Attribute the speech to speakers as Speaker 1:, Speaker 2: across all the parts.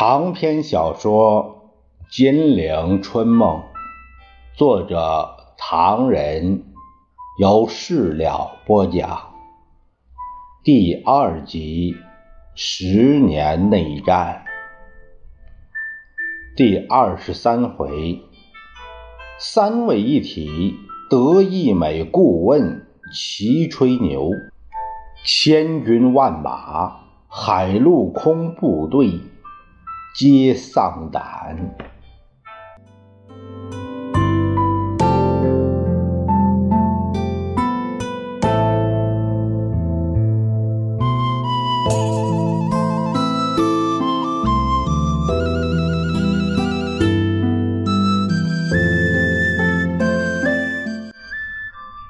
Speaker 1: 长篇小说《金陵春梦》，作者唐人，由事了播讲。第二集：十年内战。第二十三回，三位一体，德意美顾问齐吹牛，千军万马，海陆空部队。皆丧胆。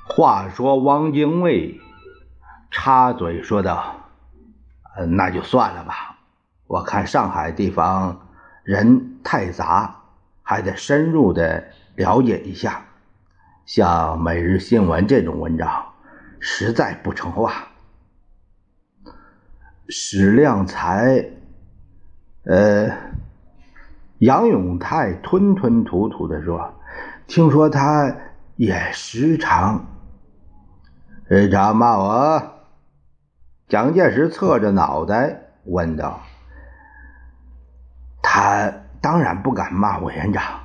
Speaker 1: 话说汪精卫插嘴说道：“那就算了吧。”我看上海地方人太杂，还得深入的了解一下。像《每日新闻》这种文章，实在不成话。史量才，呃，杨永泰吞吞吐吐的说：“听说他也时常，时常骂我。”蒋介石侧着脑袋问道。他当然不敢骂委员长。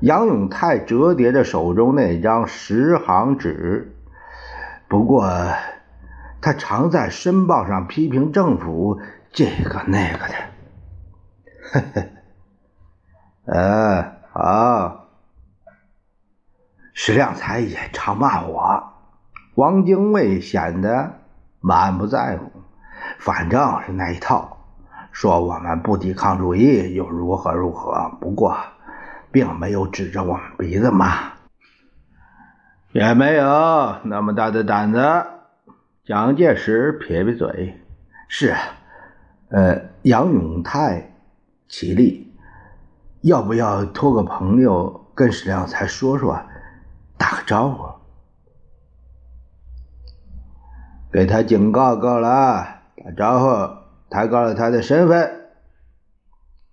Speaker 1: 杨永泰折叠着手中那张十行纸，不过他常在《申报》上批评政府这个那个的。呵呵，呃，好。石亮才也常骂我。王精卫显得满不在乎，反正是那一套。说我们不抵抗主义又如何如何？不过，并没有指着我们鼻子骂，也没有那么大的胆子。蒋介石撇撇嘴：“是，呃，杨永泰起立，要不要托个朋友跟史良才说说，打个招呼，给他警告够了，打招呼。”抬高了他的身份。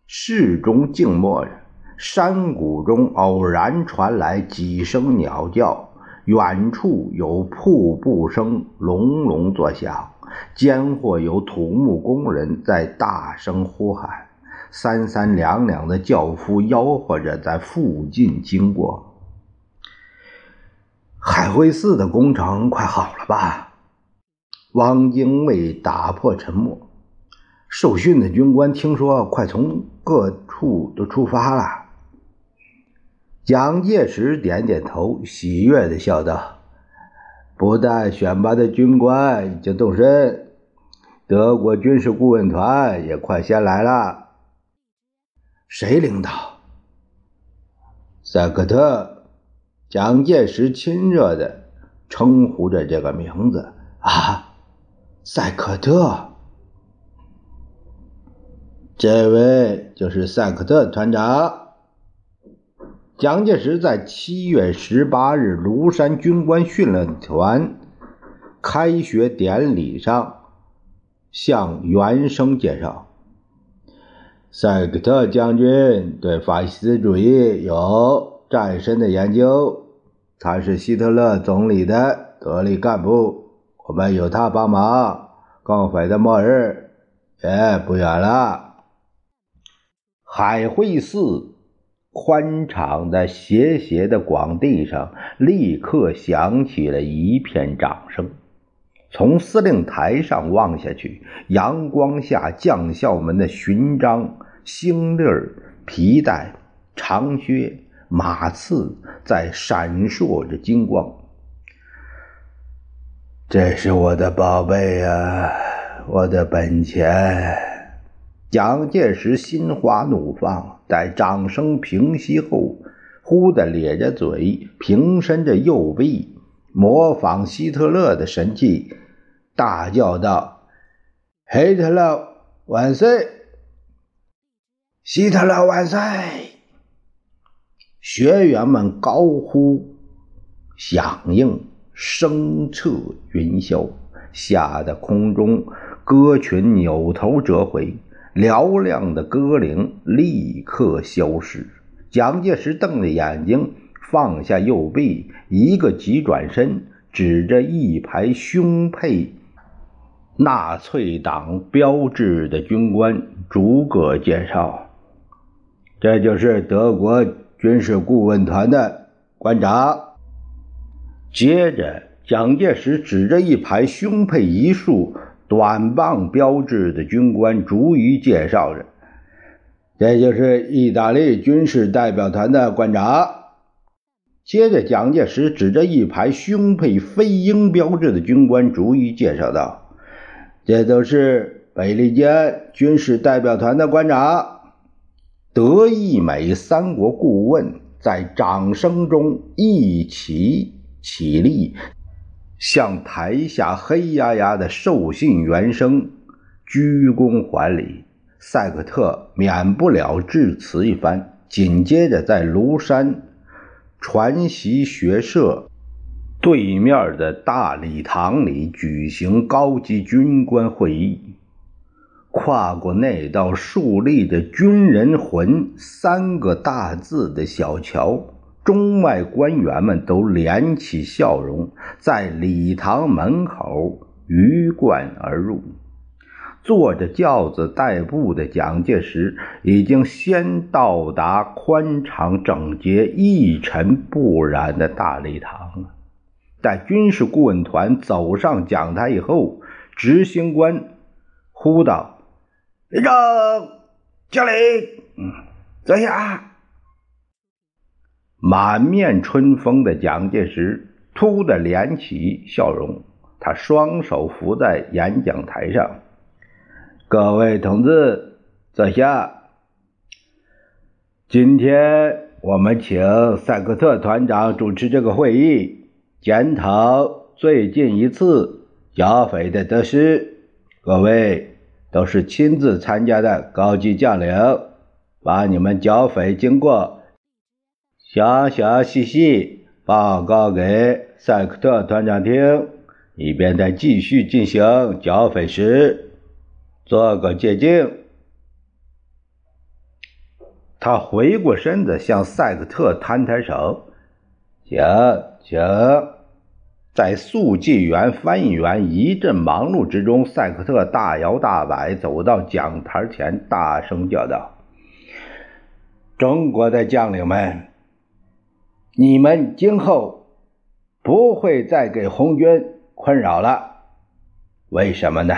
Speaker 1: 室中静默着，山谷中偶然传来几声鸟叫，远处有瀑布声隆隆作响，间或有土木工人在大声呼喊，三三两两的轿夫吆喝着在附近经过。海会寺的工程快好了吧？汪精卫打破沉默。受训的军官听说，快从各处都出发了。蒋介石点点头，喜悦的笑道：“不但选拔的军官已经动身，德国军事顾问团也快先来了。谁领导？塞克特。”蒋介石亲热的称呼着这个名字啊，塞克特。这位就是塞克特团长。蒋介石在七月十八日庐山军官训练团开学典礼上向原生介绍，塞克特将军对法西斯主义有战深的研究，他是希特勒总理的得力干部，我们有他帮忙，共匪的末日也不远了。海会寺宽敞的斜斜的广地上，立刻响起了一片掌声。从司令台上望下去，阳光下将校们的勋章、星粒皮带、长靴、马刺在闪烁着金光。这是我的宝贝啊，我的本钱。蒋介石心花怒放，在掌声平息后，忽地咧着嘴，平伸着右臂，模仿希特勒的神气，大叫道：“希特勒万岁！希特勒万岁！”学员们高呼响应，声彻云霄，吓得空中鸽群扭头折回。嘹亮的歌铃立刻消失。蒋介石瞪着眼睛，放下右臂，一个急转身，指着一排胸佩纳粹党标志的军官，逐个介绍：“这就是德国军事顾问团的官长。”接着，蒋介石指着一排胸佩一束短棒标志的军官，逐一介绍着：“这就是意大利军事代表团的馆长。”接着，蒋介石指着一排胸佩飞鹰标志的军官，逐一介绍道。这都是北利坚军事代表团的馆长，德意美三国顾问在掌声中一起起立，向台下黑压压的受信员生鞠躬还礼。赛克特免不了致辞一番，紧接着在庐山传习学社。对面的大礼堂里举行高级军官会议。跨过那道竖立着“军人魂”三个大字的小桥，中外官员们都敛起笑容，在礼堂门口鱼贯而入。坐着轿子代步的蒋介石已经先到达宽敞整洁、一尘不染的大礼堂了。在军事顾问团走上讲台以后，执行官呼道：“立正，敬礼。”嗯，坐下。满面春风的蒋介石突的敛起笑容，他双手扶在演讲台上：“各位同志，坐下。今天我们请赛克特团长主持这个会议。”检讨最近一次剿匪的得失，各位都是亲自参加的高级将领，把你们剿匪经过详详细细报告给塞克特团长听，以便在继续进行剿匪时做个借鉴。他回过身子向塞克特摊摊手，请请。在速记员、翻译员一阵忙碌之中，赛克特大摇大摆走到讲台前，大声叫道：“中国的将领们，你们今后不会再给红军困扰了。为什么呢？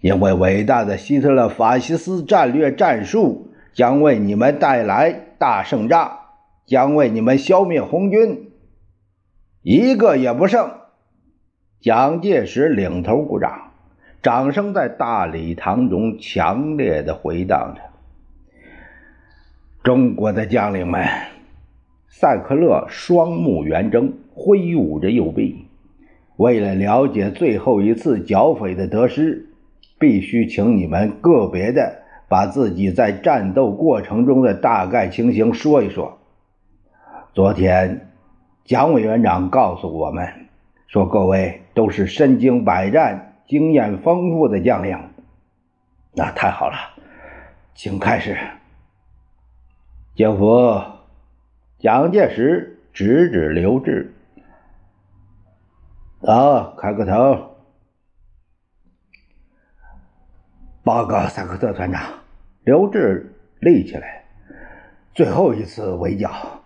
Speaker 1: 因为伟大的希特勒法西斯战略战术将为你们带来大胜仗，将为你们消灭红军。”一个也不剩。蒋介石领头鼓掌，掌声在大礼堂中强烈的回荡着。中国的将领们，赛克勒双目圆睁，挥舞着右臂。为了了解最后一次剿匪的得失，必须请你们个别的把自己在战斗过程中的大概情形说一说。昨天。蒋委员长告诉我们说：“各位都是身经百战、经验丰富的将领，那太好了，请开始。”警府，蒋介石指指刘志：“走，开个头。”报告萨克特团长，刘志立起来：“最后一次围剿。”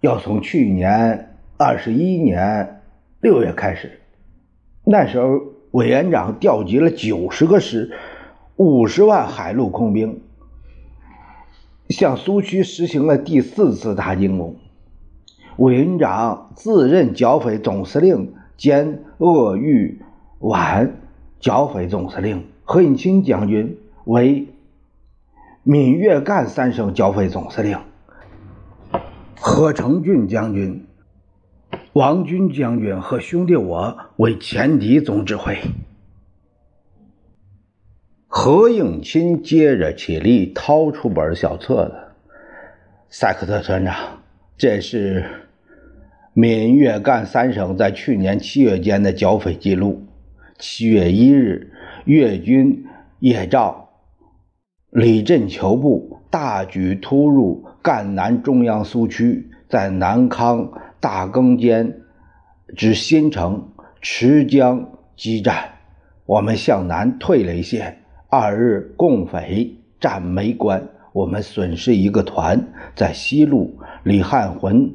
Speaker 1: 要从去年二十一年六月开始，那时候委员长调集了九十个师、五十万海陆空兵，向苏区实行了第四次大进攻。委员长自任剿匪总司令兼鄂豫皖剿匪总司令，何应钦将军为闽粤赣三省剿匪总司令。何成俊将军、王军将军和兄弟我为前敌总指挥。何应钦接着起立，掏出本小册子：“塞克特团长，这是闽粤赣三省在去年七月间的剿匪记录。七月一日，粤军叶兆李振球部大举突入赣南中央苏区，在南康大更间至新城池江激战，我们向南退了一些。二日，共匪占梅关，我们损失一个团，在西路李汉魂、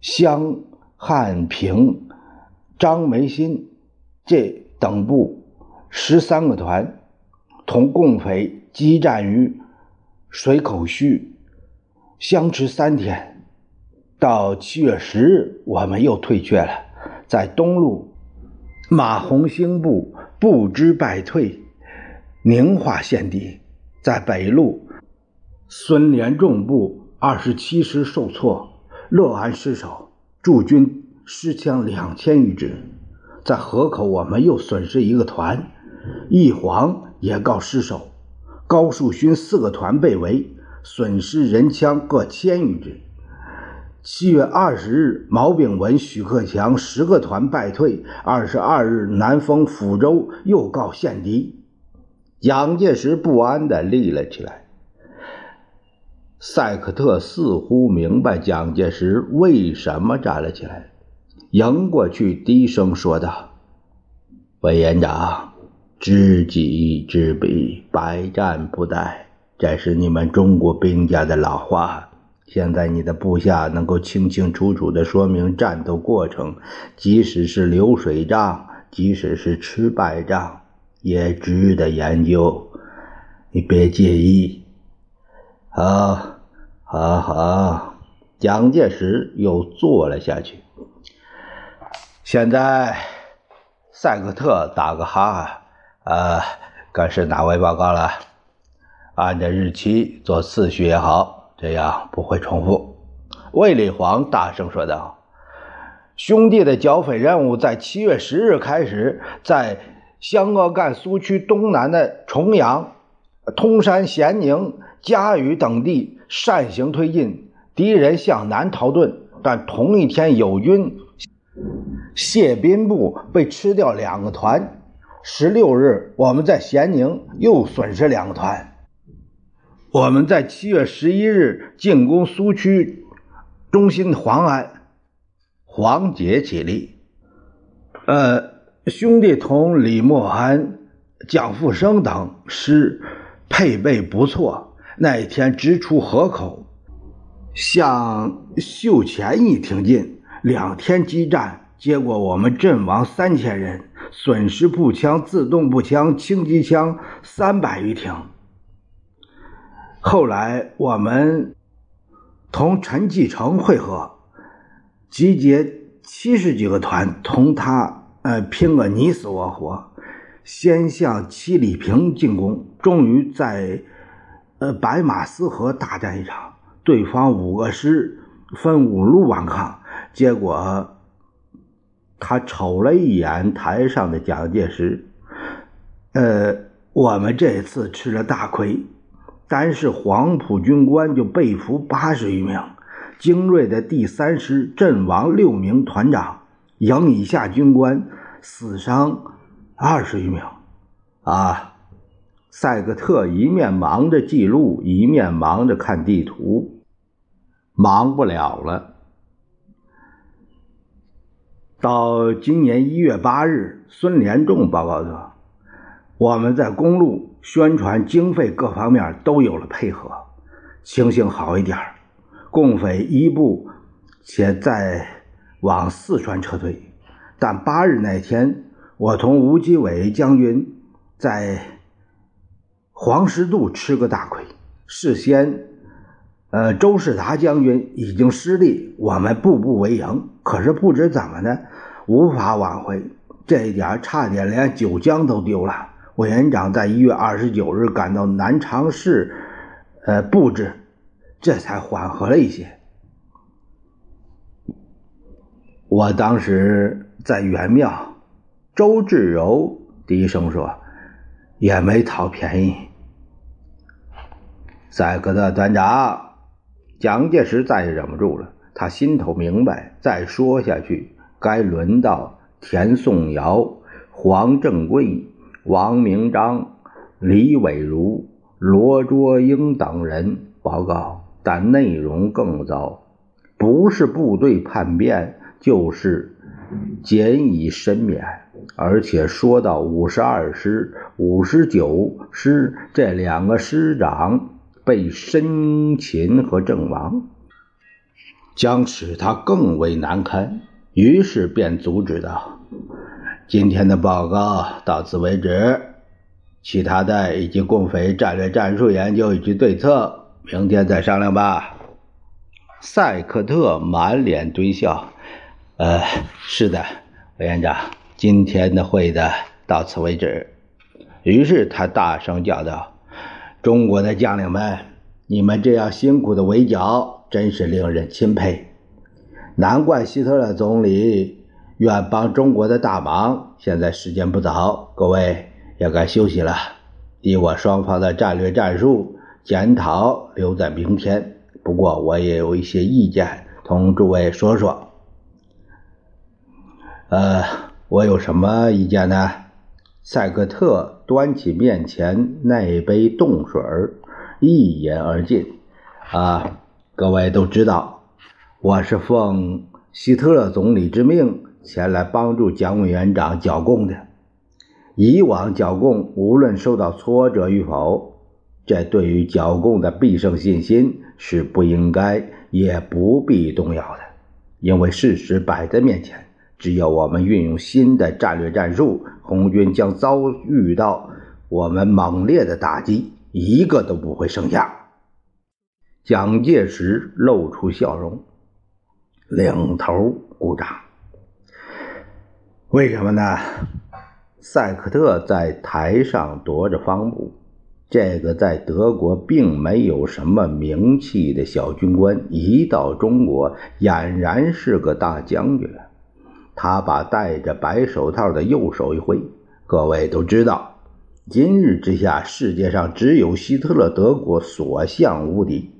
Speaker 1: 湘汉平、张梅新这等部十三个团，同共匪。激战于水口圩，相持三天。到七月十日，我们又退却了。在东路，马鸿兴部不知败退，宁化陷敌；在北路，孙连仲部二十七师受挫，乐安失守，驻军失枪两千余支。在河口，我们又损失一个团，义皇也告失守。高树勋四个团被围，损失人枪各千余支。七月二十日，毛炳文、许克强十个团败退。二十二日，南丰、抚州又告陷敌。蒋介石不安地立了起来。塞克特似乎明白蒋介石为什么站了起来，迎过去低声说道：“委员长。”知己知彼，百战不殆，这是你们中国兵家的老话。现在你的部下能够清清楚楚地说明战斗过程，即使是流水账，即使是吃败仗，也值得研究。你别介意。好，好，好。蒋介石又坐了下去。现在，赛克特打个哈哈。呃，该是哪位报告了？按着日期做次序也好，这样不会重复。卫立煌大声说道：“兄弟的剿匪任务在七月十日开始，在湘鄂赣苏区东南的重阳、通山、咸宁、嘉峪等地善行推进，敌人向南逃遁。但同一天，友军谢斌部被吃掉两个团。”十六日，我们在咸宁又损失两个团。我们在七月十一日进攻苏区中心黄安，黄杰起立。呃，兄弟同李默安、蒋复生等师配备不错。那一天直出河口，向秀前一挺进，两天激战，结果我们阵亡三千人。损失步枪、自动步枪、轻机枪三百余挺。后来我们同陈继承会合，集结七十几个团，同他呃拼个你死我活，先向七里坪进攻，终于在呃白马寺河大战一场，对方五个师分五路顽抗，结果。他瞅了一眼台上的蒋介石，呃，我们这次吃了大亏，单是黄埔军官就被俘八十余名，精锐的第三师阵亡六名团长，营以下军官死伤二十余名。啊，赛格特一面忙着记录，一面忙着看地图，忙不了了。到今年一月八日，孙连仲报告说，我们在公路宣传经费各方面都有了配合，情形好一点共匪一部且在往四川撤退，但八日那天，我同吴基伟将军在黄石渡吃个大亏。事先，呃，周士达将军已经失利，我们步步为营。可是不知怎么的，无法挽回，这一点差点连九江都丢了。委员长在一月二十九日赶到南昌市，呃，布置，这才缓和了一些。我当时在元庙，周志柔低声说：“也没讨便宜。”赛格特团长，蒋介石再也忍不住了。他心头明白，再说下去，该轮到田颂尧、黄正贵、王明章、李伟如、罗卓英等人报告，但内容更糟，不是部队叛变，就是减以身免，而且说到五十二师、五十九师这两个师长被申擒和阵亡，将使他更为难堪。于是便阻止道：“今天的报告到此为止，其他的以及共匪战略战术研究以及对策，明天再商量吧。”赛克特满脸堆笑：“呃，是的，委员长，今天的会的到此为止。”于是他大声叫道：“中国的将领们，你们这样辛苦的围剿，真是令人钦佩。”难怪希特勒总理愿帮中国的大忙。现在时间不早，各位也该休息了。敌我双方的战略战术检讨留在明天。不过我也有一些意见，同诸位说说。呃，我有什么意见呢？赛克特端起面前那杯冻水一饮而尽。啊，各位都知道。我是奉希特勒总理之命前来帮助蒋委员长剿共的。以往剿共无论受到挫折与否，这对于剿共的必胜信心是不应该也不必动摇的。因为事实摆在面前，只要我们运用新的战略战术，红军将遭遇到我们猛烈的打击，一个都不会剩下。蒋介石露出笑容。领头鼓掌，为什么呢？赛克特在台上踱着方步，这个在德国并没有什么名气的小军官，一到中国俨然是个大将军了。他把戴着白手套的右手一挥，各位都知道，今日之下，世界上只有希特勒德国所向无敌，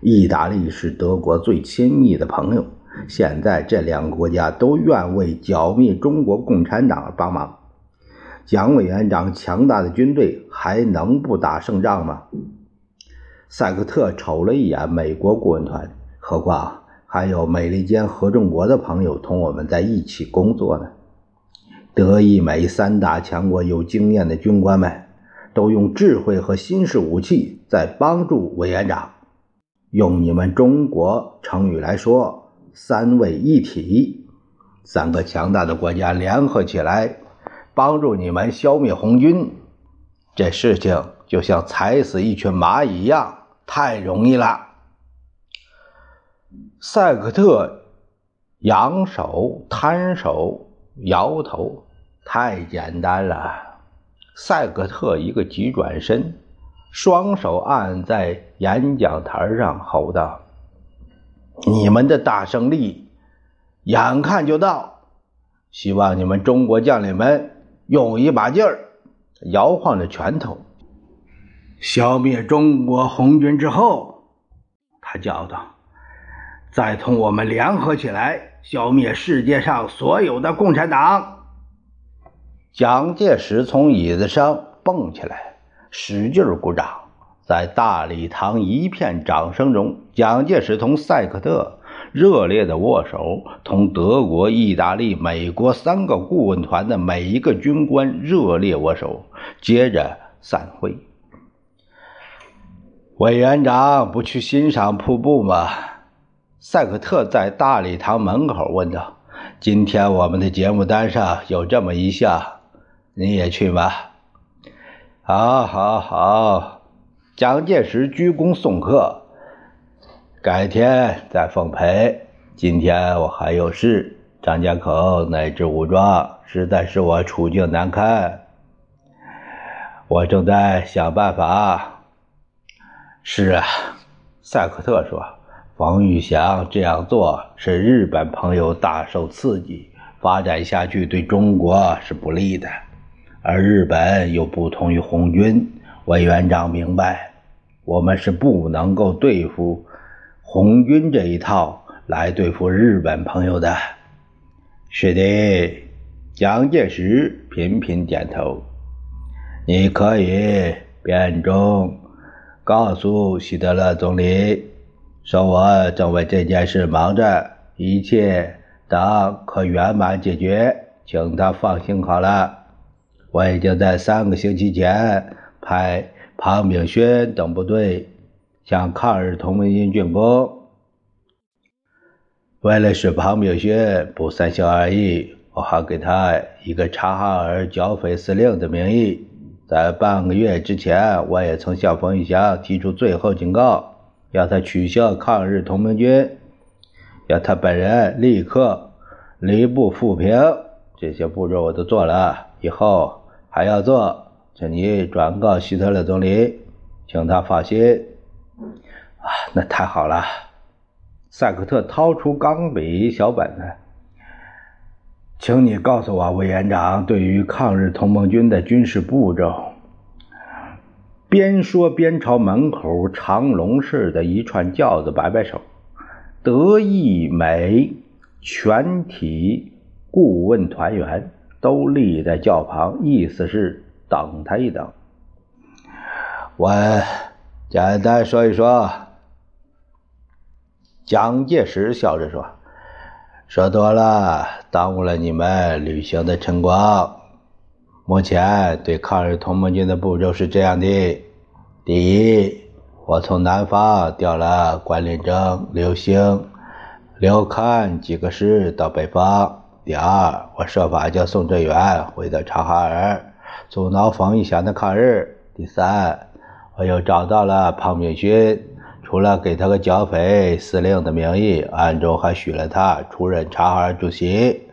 Speaker 1: 意大利是德国最亲密的朋友。现在这两个国家都愿为剿灭中国共产党而帮忙。蒋委员长强大的军队还能不打胜仗吗？赛克特瞅了一眼美国顾问团，何况还有美利坚合众国的朋友同我们在一起工作呢。德意美三大强国有经验的军官们，都用智慧和新式武器在帮助委员长。用你们中国成语来说。三位一体，三个强大的国家联合起来，帮助你们消灭红军，这事情就像踩死一群蚂蚁一样，太容易了。赛克特扬手摊手摇头，太简单了。赛克特一个急转身，双手按在演讲台上，吼道。你们的大胜利眼看就到，希望你们中国将领们用一把劲儿，摇晃着拳头，消灭中国红军之后，他叫道：“再同我们联合起来，消灭世界上所有的共产党。”蒋介石从椅子上蹦起来，使劲鼓掌。在大礼堂一片掌声中，蒋介石同赛克特热烈的握手，同德国、意大利、美国三个顾问团的每一个军官热烈握手，接着散会。委员长不去欣赏瀑布吗？赛克特在大礼堂门口问道。今天我们的节目单上有这么一项，你也去吗？好，好，好。蒋介石鞠躬送客，改天再奉陪。今天我还有事，张家口那支武装实在是我处境难堪，我正在想办法。是啊，赛克特说，冯玉祥这样做使日本朋友大受刺激，发展下去对中国是不利的，而日本又不同于红军。委员长明白，我们是不能够对付红军这一套来对付日本朋友的。是的，蒋介石频频点头。你可以变中告诉希特勒总理，说我正为这件事忙着，一切等可圆满解决，请他放心好了。我已经在三个星期前派庞炳轩等部队向抗日同盟军进攻。为了使庞炳轩不三心二意，我还给他一个察哈尔剿匪司令的名义。在半个月之前，我也曾向冯玉祥提出最后警告，要他取消抗日同盟军，要他本人立刻离部复平。这些步骤我都做了，以后还要做，请你转告希特勒总理，请他放心。啊，那太好了。赛克特掏出钢笔小本子，请你告诉我，委员长对于抗日同盟军的军事步骤。边说边朝门口长龙式的一串轿子摆摆手。德意美全体顾问团员都立在轿旁，意思是等他一等。我简单说一说。蒋介石笑着说：“说多了，耽误了你们旅行的晨光。目前对抗日同盟军的步骤是这样的：第一，我从南方调了关麟征、刘星、刘戡几个师到北方；第二，我设法将宋哲元回到察哈尔，阻挠冯玉祥的抗日；第三，我又找到了庞炳勋。”除了给他个剿匪司令的名义，暗中还许了他出任察哈尔主席。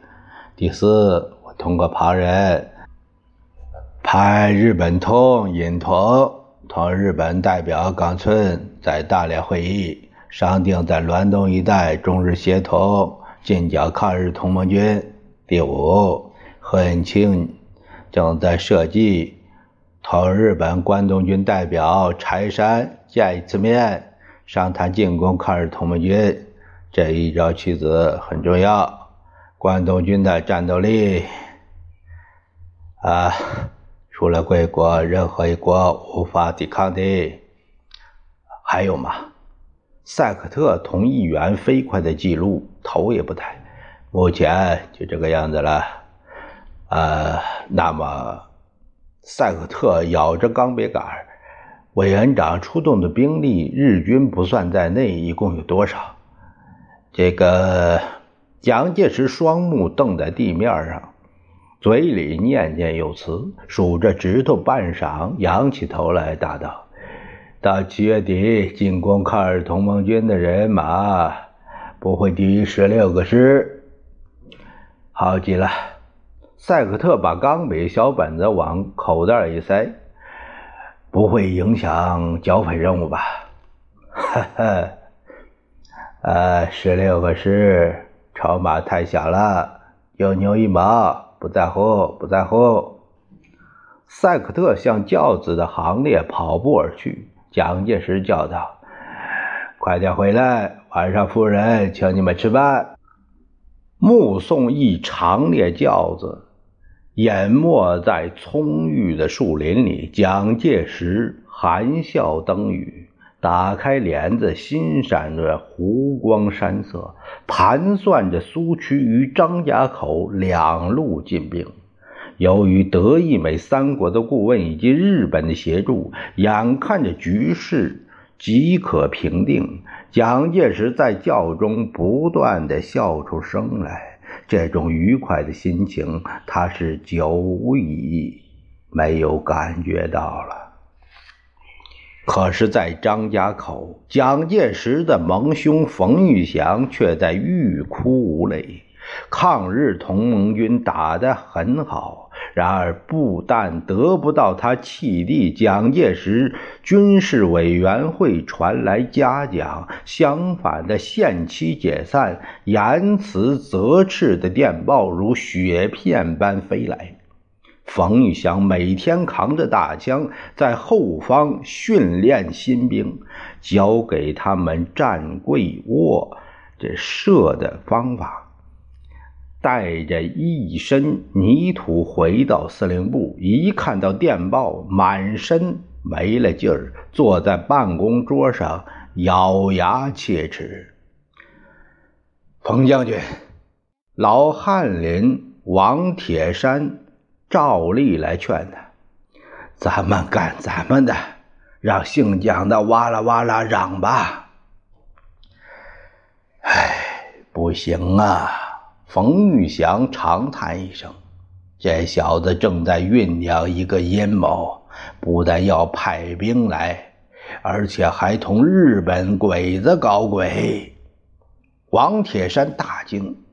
Speaker 1: 第四，我通过旁人派日本通尹同同日本代表冈村在大连会议，商定在滦东一带中日协同进剿抗日同盟军。第五，何应钦正在设计同日本关东军代表柴山见一次面。商谈进攻抗日同盟军，这一招棋子很重要。关东军的战斗力啊，除了贵国，任何一国无法抵抗的。还有吗？赛克特同议员飞快的记录，头也不抬。目前就这个样子了。呃，那么，赛克特咬着钢笔杆委员长出动的兵力，日军不算在内，一共有多少？这个蒋介石双目瞪在地面上，嘴里念念有词，数着指头，半晌，仰起头来答道：“到七月底，进攻抗日同盟军的人马不会低于十六个师。”好极了，赛克特把钢笔小本子往口袋一塞。不会影响剿匪任务吧？哈哈，呃，十六个师，筹码太小了，有牛一毛，不在乎，不在乎。赛克特向轿子的行列跑步而去。蒋介石叫道：“快点回来，晚上夫人请你们吃饭。”目送一长列轿子。淹没在葱郁的树林里，蒋介石含笑登雨，打开帘子，欣赏着湖光山色，盘算着苏区与张家口两路进兵。由于德意美三国的顾问以及日本的协助，眼看着局势即可平定，蒋介石在轿中不断的笑出声来。这种愉快的心情，他是久已没有感觉到了。可是，在张家口，蒋介石的盟兄冯玉祥却在欲哭无泪。抗日同盟军打得很好。然而，不但得不到他弃弟蒋介石军事委员会传来嘉奖，相反的，限期解散、言辞责斥的电报如雪片般飞来。冯玉祥每天扛着大枪在后方训练新兵，教给他们站跪卧这射的方法。带着一身泥土回到司令部，一看到电报，满身没了劲儿，坐在办公桌上咬牙切齿。冯将军，老翰林王铁山照例来劝他：“咱们干咱们的，让姓蒋的哇啦哇啦嚷吧。”哎，不行啊！冯玉祥长叹一声：“这小子正在酝酿一个阴谋。”不但要派兵来，而且还同日本鬼子搞鬼。王铁山大惊：“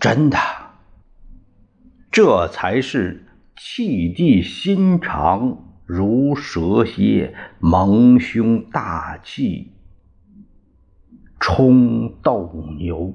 Speaker 1: 真的？这才是气地心肠如蛇蝎，蒙胸大气冲斗牛。”